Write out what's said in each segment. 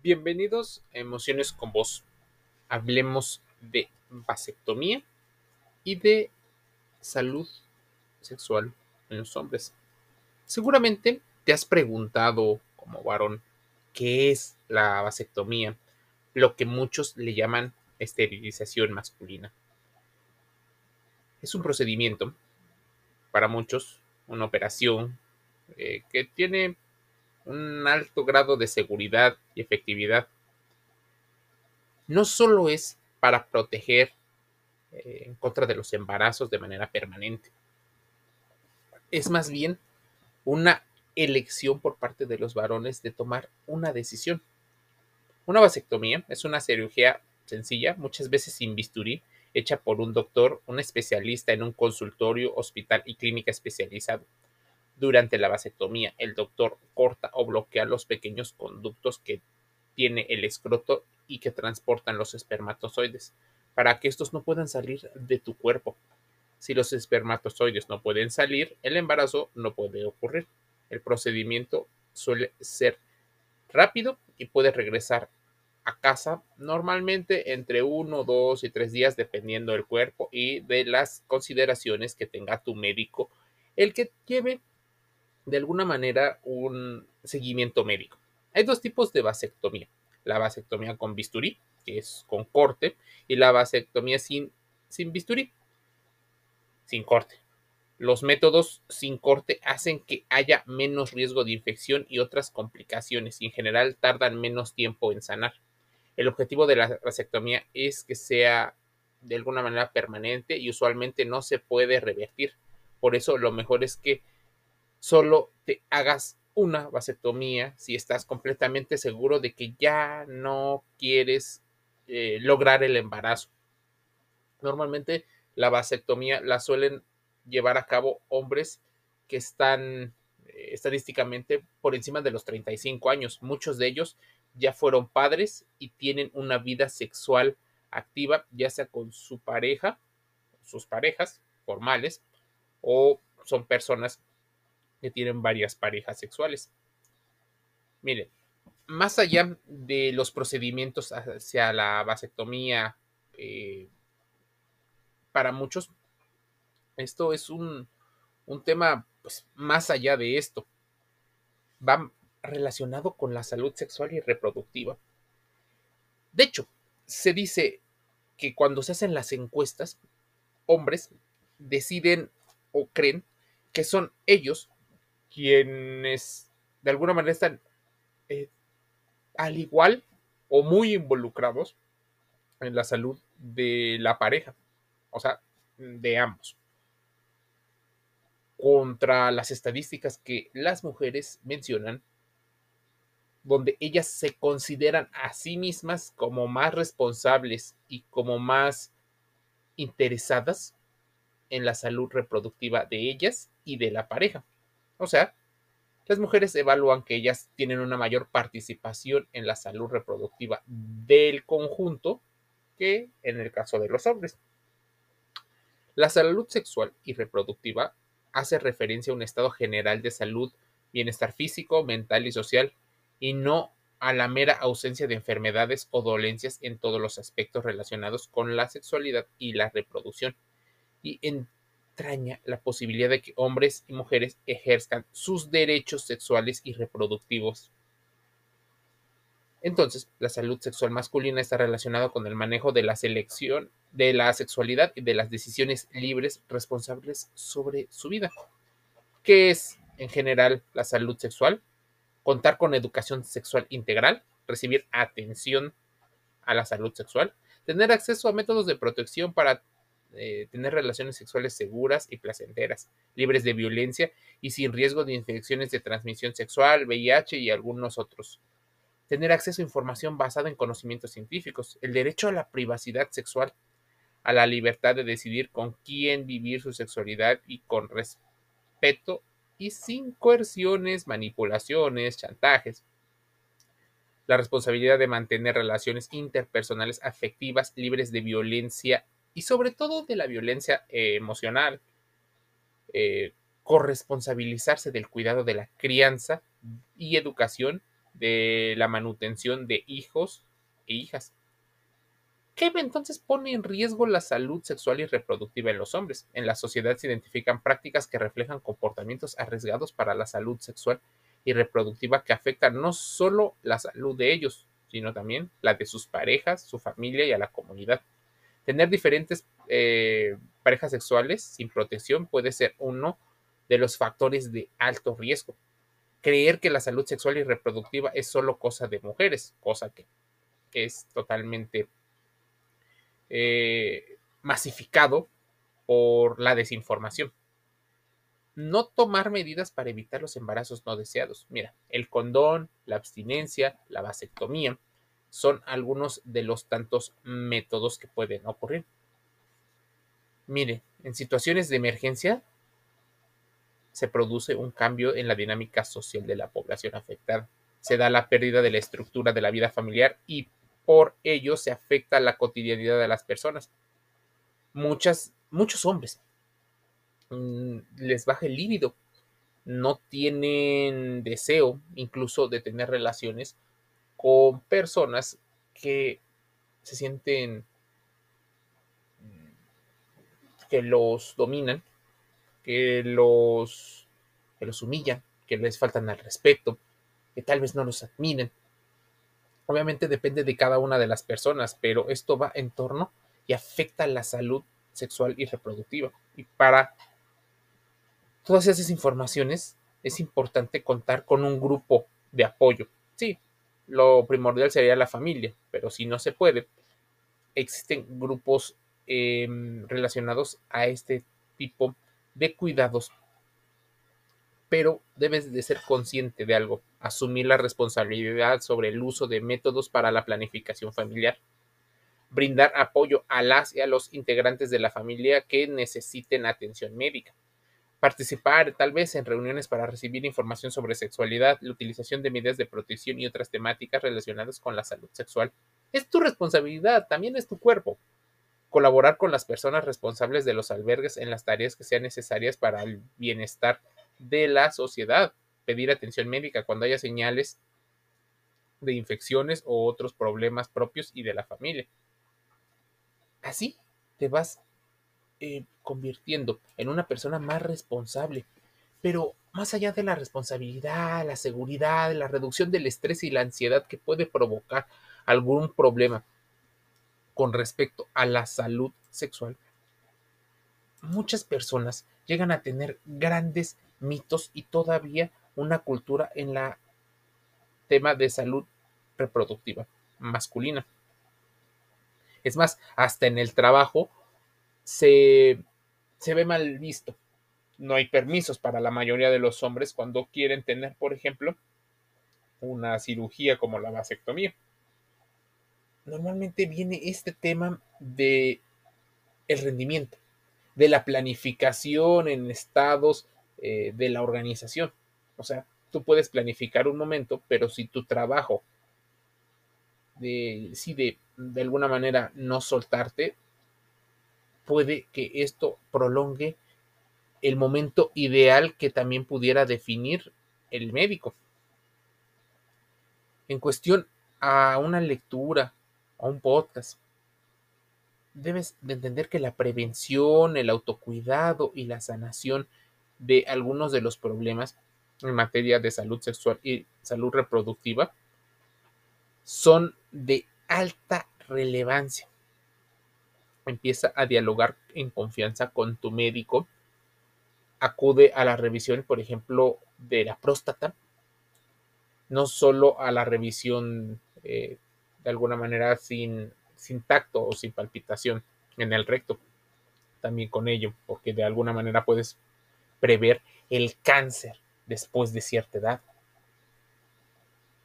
Bienvenidos a Emociones con Vos. Hablemos de vasectomía y de salud sexual en los hombres. Seguramente te has preguntado como varón qué es la vasectomía, lo que muchos le llaman esterilización masculina. Es un procedimiento, para muchos, una operación eh, que tiene un alto grado de seguridad y efectividad. No solo es para proteger eh, en contra de los embarazos de manera permanente, es más bien una elección por parte de los varones de tomar una decisión. Una vasectomía es una cirugía sencilla, muchas veces sin bisturí, hecha por un doctor, un especialista en un consultorio, hospital y clínica especializado. Durante la vasectomía, el doctor corta o bloquea los pequeños conductos que tiene el escroto y que transportan los espermatozoides, para que estos no puedan salir de tu cuerpo. Si los espermatozoides no pueden salir, el embarazo no puede ocurrir. El procedimiento suele ser rápido y puede regresar a casa normalmente entre uno, dos y tres días dependiendo del cuerpo y de las consideraciones que tenga tu médico, el que lleve de alguna manera un seguimiento médico. Hay dos tipos de vasectomía. La vasectomía con bisturí, que es con corte, y la vasectomía sin, sin bisturí, sin corte. Los métodos sin corte hacen que haya menos riesgo de infección y otras complicaciones y en general tardan menos tiempo en sanar. El objetivo de la vasectomía es que sea de alguna manera permanente y usualmente no se puede revertir. Por eso lo mejor es que solo te hagas una vasectomía si estás completamente seguro de que ya no quieres eh, lograr el embarazo. Normalmente la vasectomía la suelen llevar a cabo hombres que están eh, estadísticamente por encima de los 35 años. Muchos de ellos ya fueron padres y tienen una vida sexual activa, ya sea con su pareja, sus parejas formales, o son personas que tienen varias parejas sexuales. Miren, más allá de los procedimientos hacia la vasectomía, eh, para muchos, esto es un, un tema pues, más allá de esto. Va relacionado con la salud sexual y reproductiva. De hecho, se dice que cuando se hacen las encuestas, hombres deciden o creen que son ellos quienes de alguna manera están eh, al igual o muy involucrados en la salud de la pareja, o sea, de ambos, contra las estadísticas que las mujeres mencionan, donde ellas se consideran a sí mismas como más responsables y como más interesadas en la salud reproductiva de ellas y de la pareja. O sea, las mujeres evalúan que ellas tienen una mayor participación en la salud reproductiva del conjunto que en el caso de los hombres. La salud sexual y reproductiva hace referencia a un estado general de salud, bienestar físico, mental y social, y no a la mera ausencia de enfermedades o dolencias en todos los aspectos relacionados con la sexualidad y la reproducción. Y en la posibilidad de que hombres y mujeres ejerzan sus derechos sexuales y reproductivos. Entonces, la salud sexual masculina está relacionada con el manejo de la selección de la sexualidad y de las decisiones libres responsables sobre su vida. ¿Qué es en general la salud sexual? Contar con educación sexual integral, recibir atención a la salud sexual, tener acceso a métodos de protección para eh, tener relaciones sexuales seguras y placenteras, libres de violencia y sin riesgo de infecciones de transmisión sexual, VIH y algunos otros. Tener acceso a información basada en conocimientos científicos, el derecho a la privacidad sexual, a la libertad de decidir con quién vivir su sexualidad y con respeto y sin coerciones, manipulaciones, chantajes. La responsabilidad de mantener relaciones interpersonales afectivas libres de violencia y sobre todo de la violencia eh, emocional, eh, corresponsabilizarse del cuidado de la crianza y educación de la manutención de hijos e hijas. ¿Qué entonces pone en riesgo la salud sexual y reproductiva en los hombres? En la sociedad se identifican prácticas que reflejan comportamientos arriesgados para la salud sexual y reproductiva que afectan no solo la salud de ellos, sino también la de sus parejas, su familia y a la comunidad. Tener diferentes eh, parejas sexuales sin protección puede ser uno de los factores de alto riesgo. Creer que la salud sexual y reproductiva es solo cosa de mujeres, cosa que es totalmente eh, masificado por la desinformación. No tomar medidas para evitar los embarazos no deseados. Mira, el condón, la abstinencia, la vasectomía son algunos de los tantos métodos que pueden ocurrir. Mire, en situaciones de emergencia se produce un cambio en la dinámica social de la población afectada. Se da la pérdida de la estructura de la vida familiar y por ello se afecta la cotidianidad de las personas. Muchas, muchos hombres mm, les baja el líbido, no tienen deseo incluso de tener relaciones con personas que se sienten que los dominan, que los, que los humillan, que les faltan al respeto, que tal vez no los admiren. Obviamente depende de cada una de las personas, pero esto va en torno y afecta la salud sexual y reproductiva. Y para todas esas informaciones es importante contar con un grupo de apoyo. Sí, lo primordial sería la familia, pero si no se puede, existen grupos em, relacionados a este tipo de cuidados. Pero debes de ser consciente de algo, asumir la responsabilidad sobre el uso de métodos para la planificación familiar, brindar apoyo a las y a los integrantes de la familia que necesiten atención médica, participar tal vez en reuniones para recibir información sobre sexualidad, la utilización de medidas de protección y otras temáticas relacionadas con la salud sexual. Es tu responsabilidad, también es tu cuerpo. Colaborar con las personas responsables de los albergues en las tareas que sean necesarias para el bienestar de la sociedad. Pedir atención médica cuando haya señales de infecciones o otros problemas propios y de la familia. Así te vas eh, convirtiendo en una persona más responsable. Pero más allá de la responsabilidad, la seguridad, la reducción del estrés y la ansiedad que puede provocar algún problema con respecto a la salud sexual, muchas personas llegan a tener grandes mitos y todavía una cultura en la tema de salud reproductiva masculina. Es más, hasta en el trabajo se, se ve mal visto. No hay permisos para la mayoría de los hombres cuando quieren tener, por ejemplo, una cirugía como la vasectomía. Normalmente viene este tema de el rendimiento, de la planificación en estados eh, de la organización. O sea, tú puedes planificar un momento, pero si tu trabajo decide de alguna manera no soltarte, puede que esto prolongue el momento ideal que también pudiera definir el médico. En cuestión a una lectura, a un podcast, debes de entender que la prevención, el autocuidado y la sanación de algunos de los problemas en materia de salud sexual y salud reproductiva son de alta relevancia. Empieza a dialogar en confianza con tu médico. Acude a la revisión, por ejemplo, de la próstata. No solo a la revisión eh, de alguna manera sin, sin tacto o sin palpitación en el recto. También con ello, porque de alguna manera puedes prever el cáncer después de cierta edad.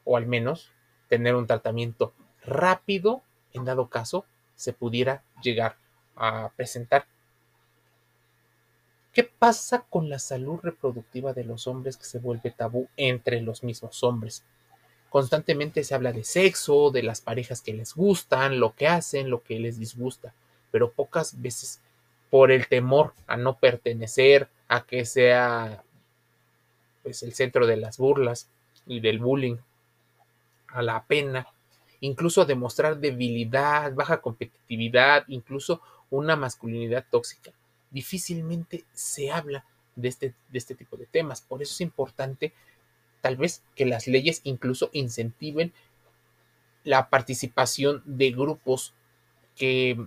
O al menos tener un tratamiento rápido en dado caso se pudiera llegar a presentar. ¿Qué pasa con la salud reproductiva de los hombres que se vuelve tabú entre los mismos hombres? Constantemente se habla de sexo, de las parejas que les gustan, lo que hacen, lo que les disgusta, pero pocas veces por el temor a no pertenecer, a que sea pues el centro de las burlas y del bullying a la pena, incluso demostrar debilidad, baja competitividad, incluso una masculinidad tóxica. Difícilmente se habla de este, de este tipo de temas. Por eso es importante tal vez que las leyes incluso incentiven la participación de grupos que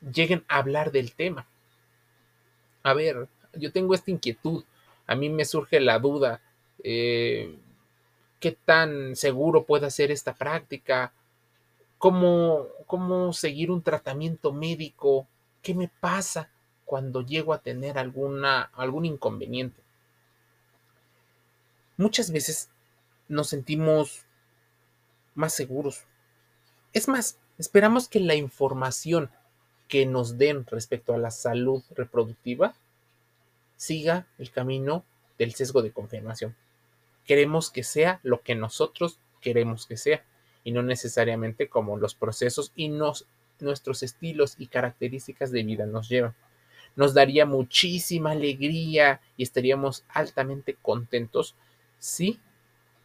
lleguen a hablar del tema. A ver, yo tengo esta inquietud, a mí me surge la duda, eh, ¿qué tan seguro puede ser esta práctica? ¿Cómo, ¿Cómo seguir un tratamiento médico? ¿Qué me pasa cuando llego a tener alguna, algún inconveniente? Muchas veces nos sentimos más seguros. Es más, esperamos que la información que nos den respecto a la salud reproductiva siga el camino del sesgo de confirmación. Queremos que sea lo que nosotros queremos que sea y no necesariamente como los procesos y nuestros estilos y características de vida nos llevan. Nos daría muchísima alegría y estaríamos altamente contentos si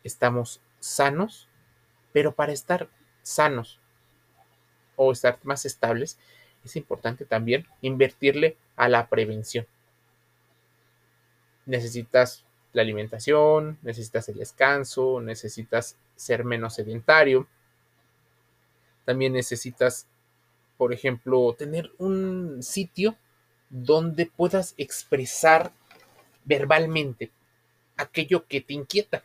estamos sanos, pero para estar sanos o estar más estables, es importante también invertirle a la prevención. Necesitas la alimentación, necesitas el descanso, necesitas ser menos sedentario. También necesitas, por ejemplo, tener un sitio donde puedas expresar verbalmente aquello que te inquieta.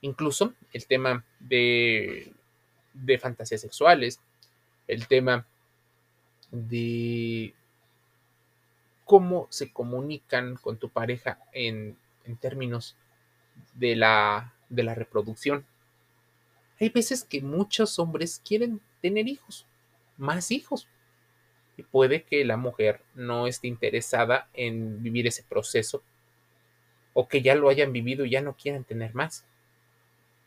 Incluso el tema de, de fantasías sexuales, el tema de cómo se comunican con tu pareja en, términos de la, de la reproducción. Hay veces que muchos hombres quieren tener hijos, más hijos. Y puede que la mujer no esté interesada en vivir ese proceso o que ya lo hayan vivido y ya no quieran tener más.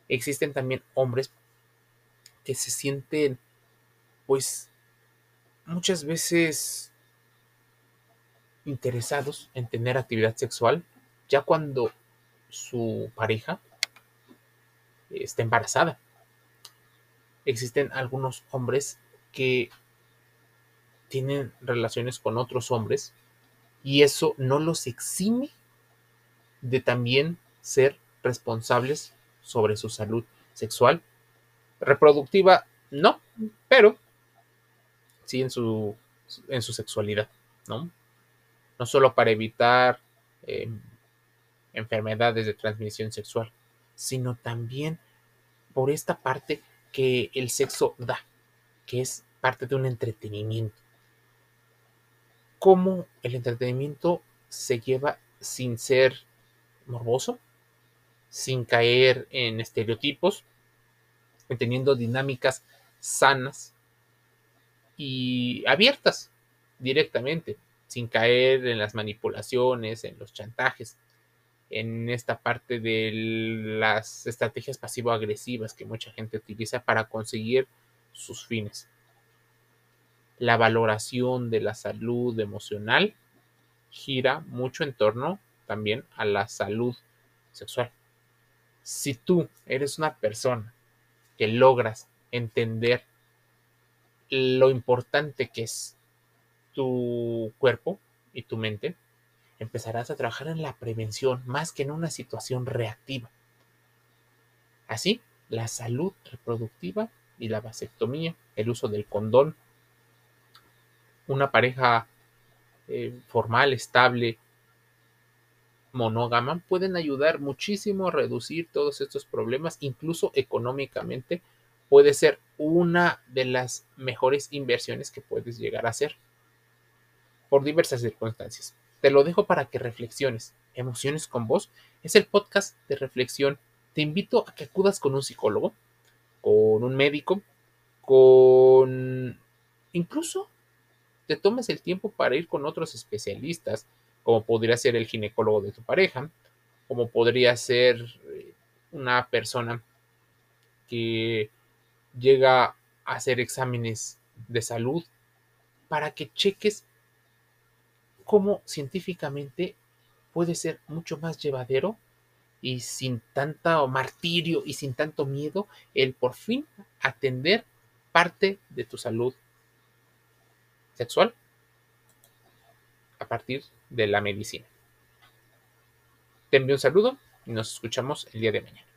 Existen también hombres que se sienten pues muchas veces interesados en tener actividad sexual ya cuando su pareja está embarazada. Existen algunos hombres que tienen relaciones con otros hombres y eso no los exime de también ser responsables sobre su salud sexual. Reproductiva, no, pero sí en su, en su sexualidad, ¿no? No solo para evitar eh, enfermedades de transmisión sexual, sino también por esta parte que el sexo da, que es parte de un entretenimiento. ¿Cómo el entretenimiento se lleva sin ser morboso, sin caer en estereotipos, teniendo dinámicas sanas y abiertas directamente, sin caer en las manipulaciones, en los chantajes, en esta parte de las estrategias pasivo-agresivas que mucha gente utiliza para conseguir sus fines. La valoración de la salud emocional gira mucho en torno también a la salud sexual. Si tú eres una persona que logras entender lo importante que es tu cuerpo y tu mente, empezarás a trabajar en la prevención más que en una situación reactiva. Así, la salud reproductiva y la vasectomía, el uso del condón, una pareja eh, formal, estable, monógama, pueden ayudar muchísimo a reducir todos estos problemas, incluso económicamente puede ser una de las mejores inversiones que puedes llegar a hacer por diversas circunstancias. Te lo dejo para que reflexiones. Emociones con vos es el podcast de reflexión. Te invito a que acudas con un psicólogo, con un médico, con incluso te tomes el tiempo para ir con otros especialistas, como podría ser el ginecólogo de tu pareja, como podría ser eh, una persona que llega a hacer exámenes de salud para que cheques cómo científicamente puede ser mucho más llevadero y sin tanto martirio y sin tanto miedo el por fin atender parte de tu salud sexual a partir de la medicina. Te envío un saludo y nos escuchamos el día de mañana.